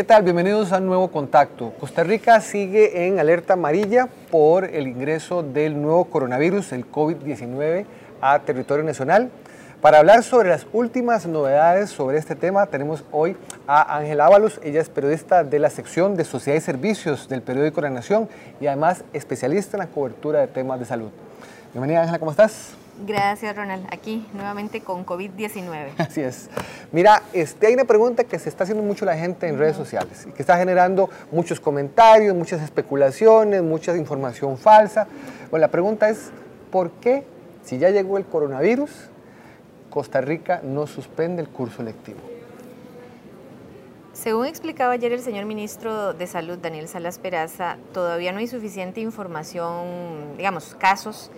¿Qué tal? Bienvenidos a un nuevo contacto. Costa Rica sigue en alerta amarilla por el ingreso del nuevo coronavirus, el COVID-19, a territorio nacional. Para hablar sobre las últimas novedades sobre este tema, tenemos hoy a Ángela Ábalos. Ella es periodista de la sección de Sociedad y Servicios del periódico La Nación y además especialista en la cobertura de temas de salud. Bienvenida Ángela, ¿cómo estás? Gracias, Ronald. Aquí nuevamente con COVID-19. Así es. Mira, este, hay una pregunta que se está haciendo mucho la gente en redes sociales y que está generando muchos comentarios, muchas especulaciones, mucha información falsa. Bueno, la pregunta es, ¿por qué, si ya llegó el coronavirus, Costa Rica no suspende el curso lectivo? Según explicaba ayer el señor ministro de Salud, Daniel Salas Peraza, todavía no hay suficiente información, digamos, casos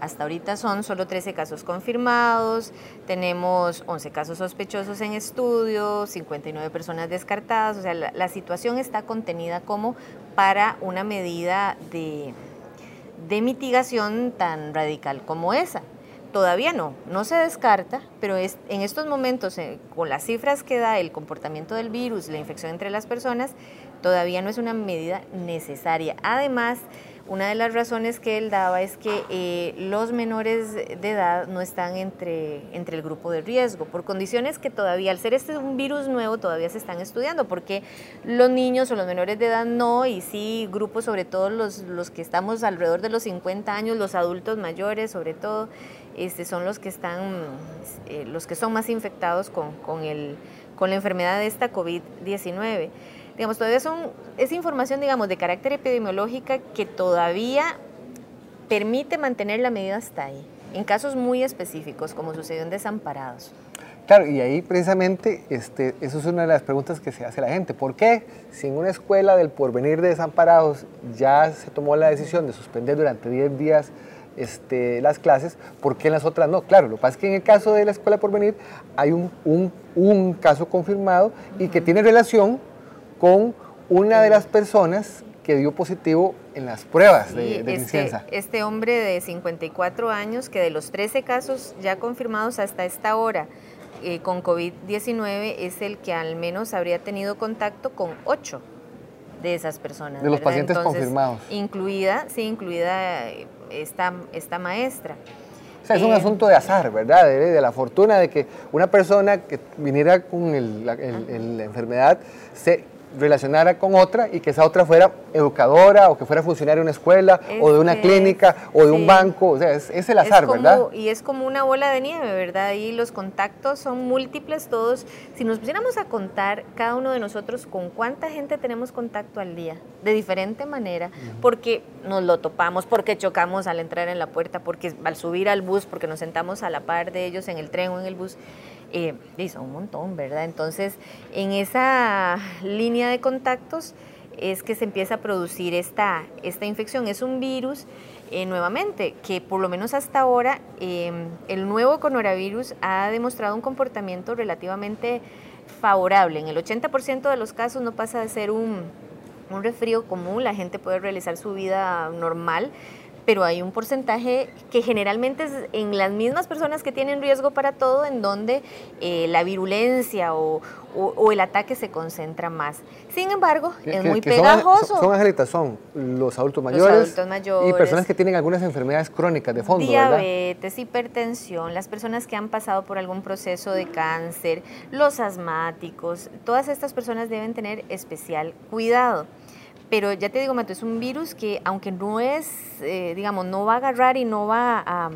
hasta ahorita son solo 13 casos confirmados, tenemos 11 casos sospechosos en estudio, 59 personas descartadas, o sea, la, situación está contenida como para una medida de, de mitigación tan radical como esa. Todavía no, no se descarta, pero es, en estos momentos, eh, con las cifras que da el comportamiento del virus, la infección entre las personas, todavía no es una medida necesaria. Además, una de las razones que él daba es que eh, los menores de edad no están entre, entre el grupo de riesgo, por condiciones que todavía, al ser este un virus nuevo, todavía se están estudiando, porque los niños o los menores de edad no, y sí grupos, sobre todo los, los que estamos alrededor de los 50 años, los adultos mayores, sobre todo, este, son los que están, eh, los que son más infectados con, con, el, con la enfermedad de esta COVID-19 digamos, todavía son, es información, digamos, de carácter epidemiológica que todavía permite mantener la medida hasta ahí, en casos muy específicos, como sucedió en desamparados. Claro, y ahí precisamente este, eso es una de las preguntas que se hace la gente. ¿Por qué si en una escuela del porvenir de desamparados ya se tomó la decisión de suspender durante 10 días este, las clases, ¿por qué en las otras no? Claro, lo que pasa es que en el caso de la escuela porvenir hay un, un, un caso confirmado y que tiene relación con una de las personas que dio positivo en las pruebas de, de este, Este hombre de 54 años, que de los 13 casos ya confirmados hasta esta hora eh, con COVID-19, es el que al menos habría tenido contacto con 8 de esas personas. De los pacientes confirmados. Incluida, sí, incluida eh, esta, esta maestra. O sea, es un eh, asunto de azar, ¿verdad? De, la fortuna de que una persona que viniera con la enfermedad se relacionara con otra y que esa otra fuera educadora o que fuera funcionaria de una escuela o de una clínica o de un banco, o sea, es, el azar, ¿verdad? Y es como una bola de nieve, ¿verdad? Y los contactos son múltiples todos. Si nos pusiéramos a contar cada uno de nosotros con cuánta gente tenemos contacto al día, de diferente manera, porque nos lo topamos, porque chocamos al entrar en la puerta, porque al subir al bus, porque nos sentamos a la par de ellos en el tren o en el bus, eh, un montón, ¿verdad? Entonces, en esa línea de contactos es que se empieza a producir esta, esta infección. Es un virus, eh, nuevamente, que por lo menos hasta ahora em, el nuevo coronavirus ha demostrado un comportamiento relativamente favorable. En el 80% de los casos no pasa de ser un, un común, la gente puede realizar su vida normal pero hay un porcentaje que generalmente es en las mismas personas que tienen riesgo para todo, en donde eh, la virulencia o, el ataque se concentra más. Sin embargo, es muy pegajoso. Son, son, angelitas, son los adultos mayores, y personas que tienen algunas enfermedades crónicas de fondo, diabetes, hipertensión, las personas que han pasado por algún proceso de cáncer, los asmáticos, todas estas personas deben tener especial cuidado. Pero ya te digo, Mato, es un virus que aunque no es, eh, digamos, no va a agarrar y no va a,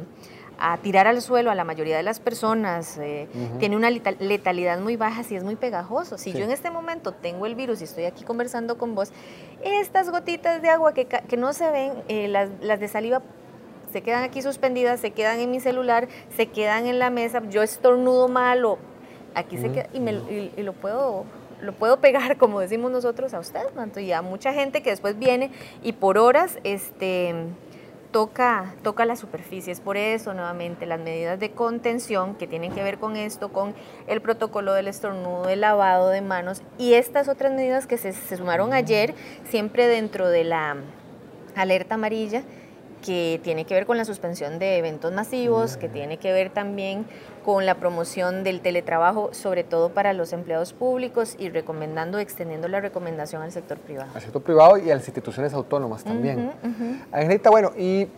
tirar al suelo a la mayoría de las personas, eh, tiene una letalidad muy baja, si es muy pegajoso. Si yo en este momento tengo el virus y estoy aquí conversando con vos, estas gotitas de agua que, que no se ven, eh, las, las de saliva se quedan aquí suspendidas, se quedan en mi celular, se quedan en la mesa, yo estornudo mal o aquí se queda y, me, y lo puedo lo puedo pegar, como decimos nosotros, a usted, Manto, y a mucha gente que después viene y por horas este, toca, toca la superficie. Es por eso, nuevamente, las medidas de contención que tienen que ver con esto, con el protocolo del estornudo, el lavado de manos y estas otras medidas que se sumaron ayer, siempre dentro de la alerta amarilla, que tiene que ver con la suspensión de eventos masivos, que tiene que ver también con la promoción del teletrabajo, sobre todo para los empleados públicos y recomendando, extendiendo la recomendación al sector privado. Al sector privado y a las instituciones autónomas también. Angelita, bueno, y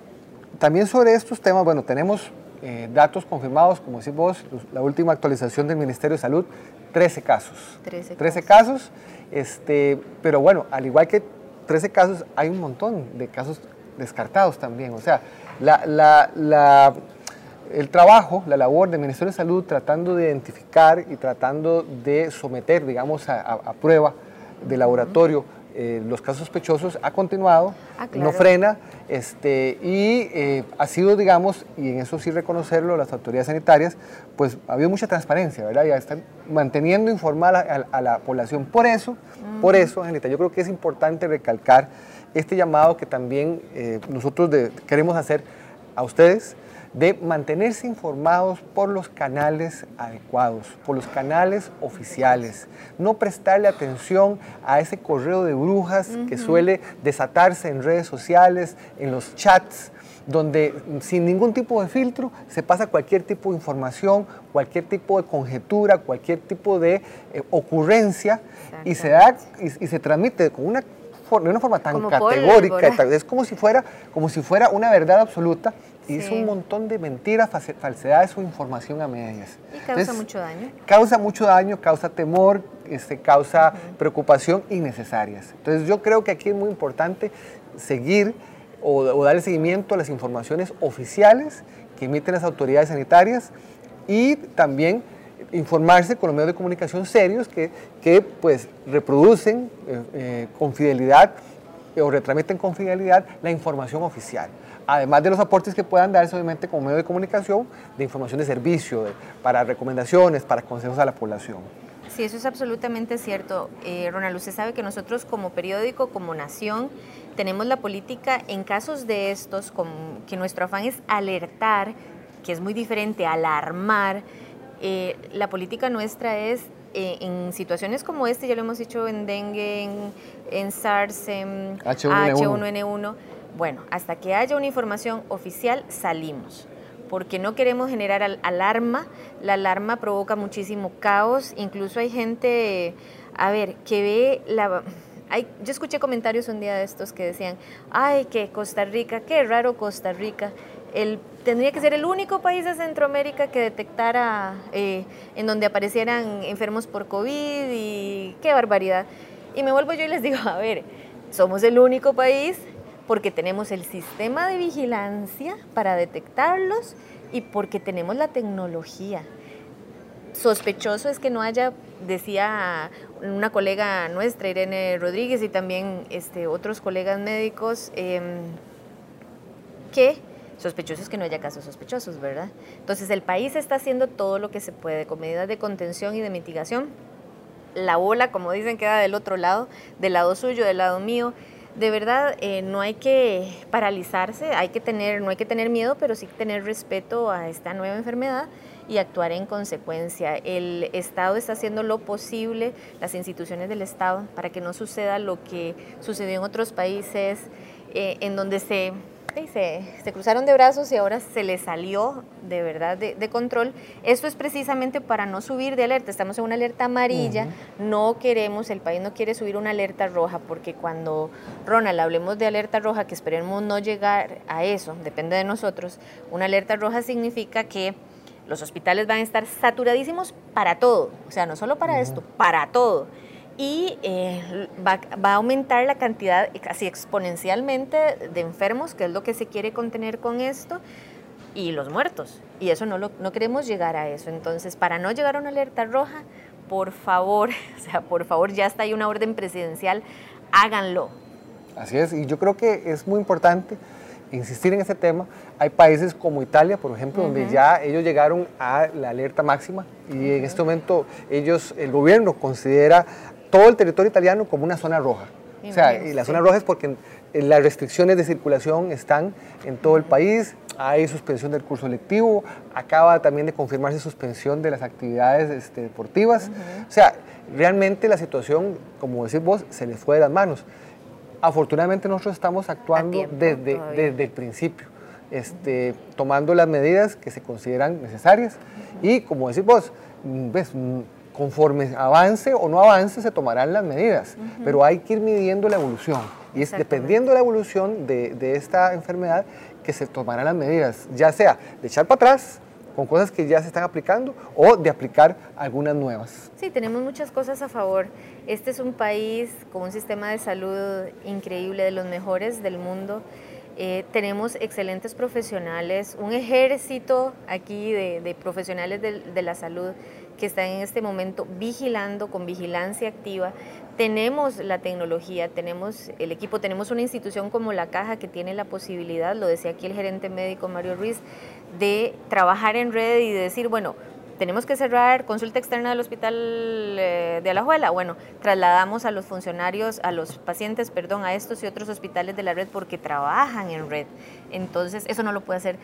también sobre estos temas, bueno, tenemos eh, datos confirmados, como decís vos, la última actualización del Ministerio de Salud, 13 casos. 13, 13 casos, este, pero bueno, al igual que 13 casos, hay un montón de casos descartados también. O sea, el trabajo, la labor del Ministerio de Salud tratando de identificar y tratando de someter, digamos, a, prueba de laboratorio eh, los casos sospechosos ha continuado, ah, no frena, este, y eh, ha sido, digamos, y en eso sí reconocerlo, las autoridades sanitarias, pues ha habido mucha transparencia, ¿verdad? Ya están manteniendo informada a, la población. Por eso, por eso, Angelita, yo creo que es importante recalcar este llamado que también eh, nosotros queremos hacer a ustedes de mantenerse informados por los canales adecuados, por los canales oficiales, no prestarle atención a ese correo de brujas que suele desatarse en redes sociales, en los chats, donde sin ningún tipo de filtro se pasa cualquier tipo de información, cualquier tipo de conjetura, cualquier tipo de eh, ocurrencia y se da y se transmite con una de una forma tan categórica, es como si, fuera, como si fuera una verdad absoluta y es un montón de mentiras, falsedades o información a medias. Y causa mucho daño. Causa mucho daño, causa temor, este, causa preocupación innecesarias. Entonces yo creo que aquí es muy importante seguir o, o darle seguimiento a las informaciones oficiales que emiten las autoridades sanitarias y también informarse con los medios de comunicación serios que, que pues reproducen eh, eh, con fidelidad eh, o retransmiten con fidelidad la información oficial. Además de los aportes que puedan darse obviamente como medio de comunicación de información de servicio, para recomendaciones, para consejos a la población. Sí, eso es absolutamente cierto. Ronald, usted sabe que nosotros como periódico, como nación, tenemos la política en casos de estos, como que nuestro afán es alertar, que es muy diferente, alarmar, eh, la política nuestra es eh, en situaciones como este, ya lo hemos dicho en dengue, en, SARS, en H1N1. Bueno, hasta que haya una información oficial salimos, porque no queremos generar alarma. La alarma provoca muchísimo caos, incluso hay gente, a ver, que ve la... yo escuché comentarios un día de estos que decían, ay, que Costa Rica, qué raro Costa Rica el, tendría que ser el único país de Centroamérica que detectara eh, en donde aparecieran enfermos por COVID y qué barbaridad. Y me vuelvo yo y les digo, a ver, somos el único país porque tenemos el sistema de vigilancia para detectarlos y porque tenemos la tecnología. Sospechoso es que no haya, decía una colega nuestra, Irene Rodríguez, y también este, otros colegas médicos, em, que Sospechosos que no haya casos sospechosos, ¿verdad? Entonces el país está haciendo todo lo que se puede con medidas de contención y de mitigación. La bola, como dicen, queda del otro lado, del lado suyo, del lado mío. De verdad, eh, no hay que paralizarse, hay que tener, no hay que tener miedo, pero sí tener respeto a esta nueva enfermedad y actuar en consecuencia. El Estado está haciendo lo posible, las instituciones del Estado, para que no suceda lo que sucedió en otros países, eh, en donde se se, se, cruzaron de brazos y ahora se les salió de verdad de, control. Esto es precisamente para no subir de alerta. Estamos en una alerta amarilla, no queremos, el país no quiere subir una alerta roja, porque cuando, Ronald, hablemos de alerta roja, que esperemos no llegar a eso, depende de nosotros, una alerta roja significa que los hospitales van a estar saturadísimos para todo, o sea, no solo para esto, para todo y eh, va, a aumentar la cantidad casi exponencialmente de enfermos, que es lo que se quiere contener con esto, y los muertos. Y eso no, lo, no queremos llegar a eso. Entonces, para no llegar a una alerta roja, por favor, o sea, por favor, ya está ahí una orden presidencial, háganlo. Así es, y yo creo que es muy importante insistir en ese tema. Hay países como Italia, por ejemplo, donde ya ellos llegaron a la alerta máxima y en este momento ellos, el gobierno considera todo el territorio italiano como una zona roja. o sea, y la zona roja es porque las restricciones de circulación están en todo el país, hay suspensión del curso lectivo, acaba también de confirmarse suspensión de las actividades este, deportivas. O sea, realmente la situación, como decís vos, se les fue de las manos. afortunadamente nosotros estamos actuando desde, desde el principio. Este, tomando las medidas que se consideran necesarias y como decís vos, mm, ves, mm, conforme avance o no avance se tomarán las medidas, pero hay que ir midiendo la evolución y es dependiendo de la evolución de, de, esta enfermedad que se tomarán las medidas, ya sea de echar para atrás con cosas que ya se están aplicando o de aplicar algunas nuevas. Sí, tenemos muchas cosas a favor. Este es un país con un sistema de salud increíble, de los mejores del mundo. Eh, tenemos excelentes profesionales, un ejército aquí de, profesionales de, la salud que están en este momento vigilando con vigilancia activa. Tenemos la tecnología, tenemos el equipo, tenemos una institución como la Caja que tiene la posibilidad, lo decía aquí el gerente médico Mario Ruiz, de trabajar en red y de decir, bueno, tenemos que cerrar consulta externa del hospital eh, de Alajuela. Bueno, trasladamos a los funcionarios, a los pacientes, perdón, a estos y otros hospitales de la red porque trabajan en red. Entonces, eso no lo puede hacer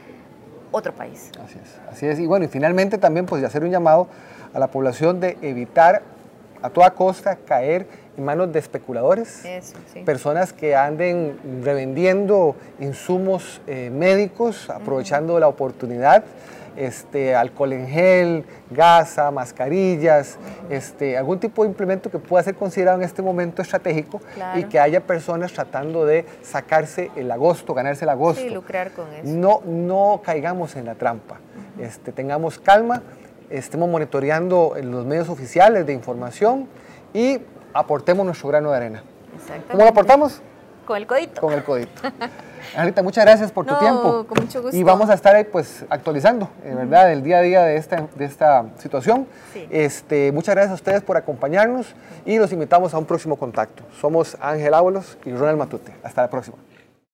otro país. Así es, así es. Y bueno, y finalmente también pues hacer un llamado a la población de evitar a toda costa caer en manos de especuladores, personas que anden revendiendo insumos eh, médicos, aprovechando la oportunidad este, alcohol en gel, gasa, mascarillas, este, algún tipo de implemento que pueda ser considerado en este momento estratégico y que haya personas tratando de sacarse el agosto, ganarse el agosto. Sí, lucrar con eso. No, no caigamos en la trampa, este, tengamos calma, estemos monitoreando los medios oficiales de información y aportemos nuestro grano de arena. ¿Cómo lo aportamos? Con el codito. Con el codito. Anita, muchas gracias por tu tiempo. Con mucho gusto. Y vamos a estar ahí pues actualizando, eh, ¿verdad? El día a día de esta, de esta situación. Este, muchas gracias a ustedes por acompañarnos y los invitamos a un próximo contacto. Somos Ángel Ábalos y Ronald Matute. Hasta la próxima.